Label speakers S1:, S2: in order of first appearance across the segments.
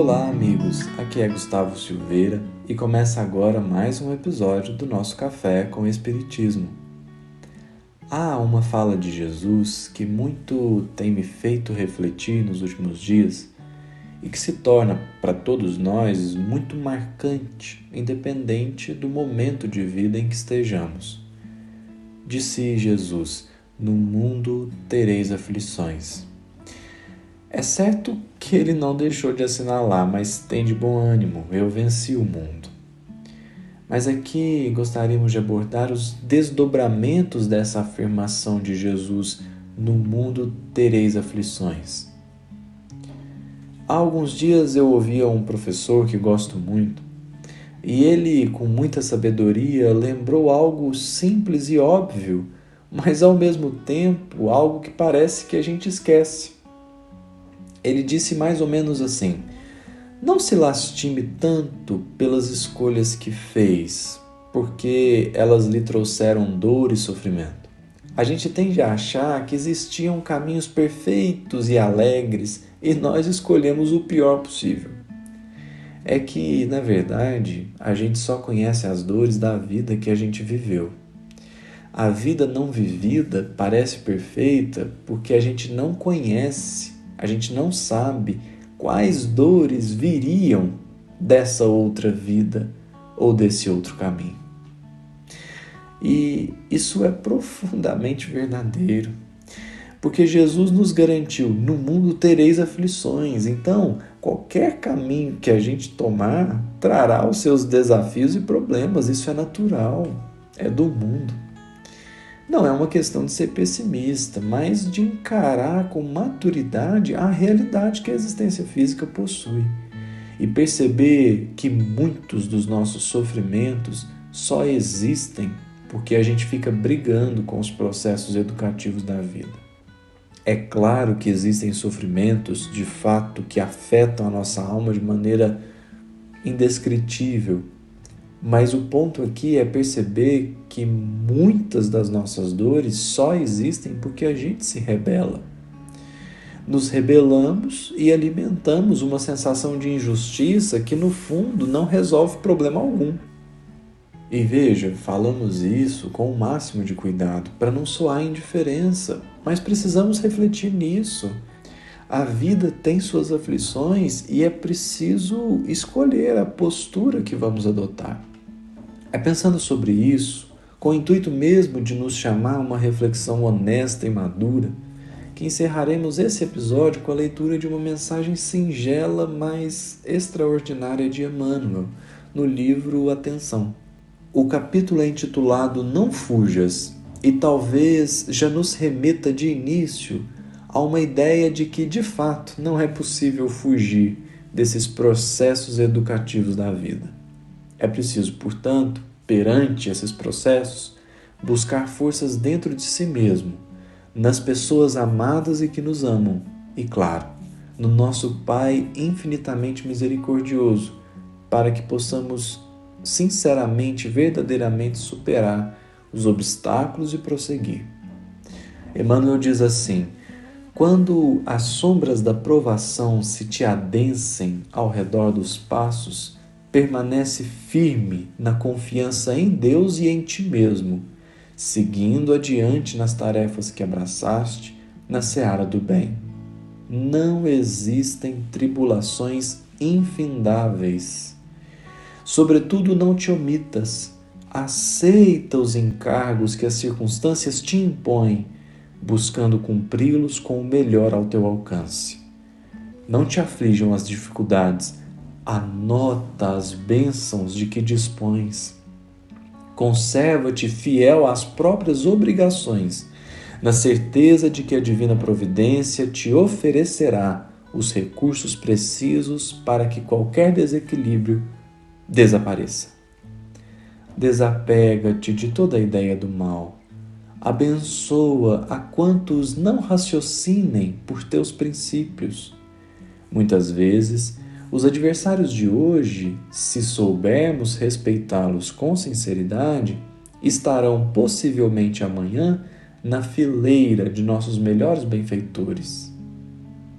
S1: Olá, amigos. Aqui é Gustavo Silveira e começa agora mais um episódio do nosso Café com Espiritismo. Há uma fala de Jesus que muito tem me feito refletir nos últimos dias e que se torna para todos nós muito marcante, independente do momento de vida em que estejamos. Disse Jesus: No mundo tereis aflições. É certo que ele não deixou de assinalar, mas tem de bom ânimo, eu venci o mundo. Mas aqui gostaríamos de abordar os desdobramentos dessa afirmação de Jesus: No mundo tereis aflições. Há alguns dias eu ouvia um professor que gosto muito, e ele, com muita sabedoria, lembrou algo simples e óbvio, mas ao mesmo tempo algo que parece que a gente esquece. Ele disse mais ou menos assim: Não se lastime tanto pelas escolhas que fez, porque elas lhe trouxeram dor e sofrimento. A gente tende a achar que existiam caminhos perfeitos e alegres e nós escolhemos o pior possível. É que, na verdade, a gente só conhece as dores da vida que a gente viveu. A vida não vivida parece perfeita porque a gente não conhece a gente não sabe quais dores viriam dessa outra vida ou desse outro caminho. E isso é profundamente verdadeiro, porque Jesus nos garantiu: no mundo tereis aflições. Então, qualquer caminho que a gente tomar trará os seus desafios e problemas, isso é natural, é do mundo. Não é uma questão de ser pessimista, mas de encarar com maturidade a realidade que a existência física possui e perceber que muitos dos nossos sofrimentos só existem porque a gente fica brigando com os processos educativos da vida. É claro que existem sofrimentos de fato que afetam a nossa alma de maneira indescritível mas o ponto aqui é perceber que muitas das nossas dores só existem porque a gente se rebela. Nos rebelamos e alimentamos uma sensação de injustiça que, no fundo, não resolve problema algum. E veja, falamos isso com o máximo de cuidado para não soar indiferença, mas precisamos refletir nisso. A vida tem suas aflições e é preciso escolher a postura que vamos adotar. É pensando sobre isso, com o intuito mesmo de nos chamar a uma reflexão honesta e madura, que encerraremos esse episódio com a leitura de uma mensagem singela, mas extraordinária de Emmanuel, no livro Atenção. O capítulo é intitulado Não Fujas e talvez já nos remeta de início a uma ideia de que, de fato, não é possível fugir desses processos educativos da vida. É preciso, portanto, perante esses processos, buscar forças dentro de si mesmo, nas pessoas amadas e que nos amam, e, claro, no nosso Pai infinitamente misericordioso, para que possamos sinceramente, verdadeiramente superar os obstáculos e prosseguir. Emmanuel diz assim: quando as sombras da provação se te adensem ao redor dos passos, permanece firme na confiança em Deus e em ti mesmo, seguindo adiante nas tarefas que abraçaste na seara do bem. Não existem tribulações infindáveis. Sobretudo, não te omitas. Aceita os encargos que as circunstâncias te impõem, buscando cumpri-los com o melhor ao teu alcance. Não te aflijam as dificuldades, anota as bênçãos de que dispões. Conserva-te fiel às próprias obrigações, na certeza de que a divina providência te oferecerá os recursos precisos para que qualquer desequilíbrio desapareça. Desapega-te de toda a ideia do mal. Abençoa a quantos não raciocinem por teus princípios. Muitas vezes, os adversários de hoje, se soubermos respeitá-los com sinceridade, estarão possivelmente amanhã na fileira de nossos melhores benfeitores.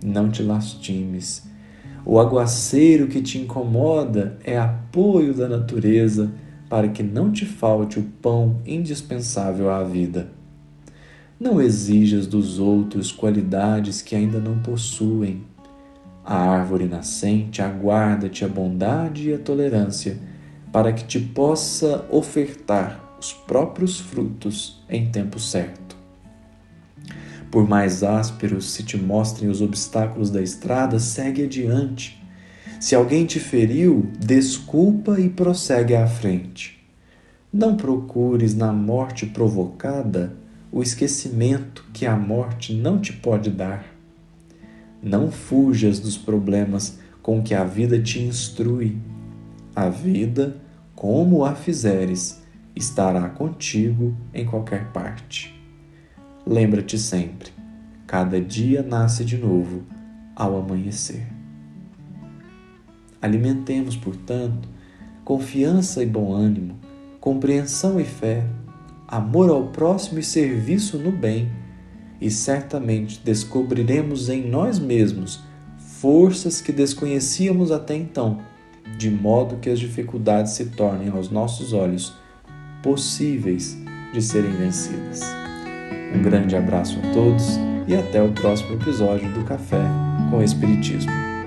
S1: Não te lastimes. O aguaceiro que te incomoda é apoio da natureza para que não te falte o pão indispensável à vida. Não exijas dos outros qualidades que ainda não possuem. A árvore nascente aguarda-te a bondade e a tolerância para que te possa ofertar os próprios frutos em tempo certo. Por mais ásperos se te mostrem os obstáculos da estrada, segue adiante. Se alguém te feriu, desculpa e prossegue à frente. Não procures na morte provocada o esquecimento que a morte não te pode dar. Não fujas dos problemas com que a vida te instrui. A vida, como a fizeres, estará contigo em qualquer parte. Lembra-te sempre: cada dia nasce de novo ao amanhecer. Alimentemos, portanto, confiança e bom ânimo, compreensão e fé, amor ao próximo e serviço no bem, e certamente descobriremos em nós mesmos forças que desconhecíamos até então, de modo que as dificuldades se tornem aos nossos olhos possíveis de serem vencidas. Um grande abraço a todos e até o próximo episódio do Café com Espiritismo.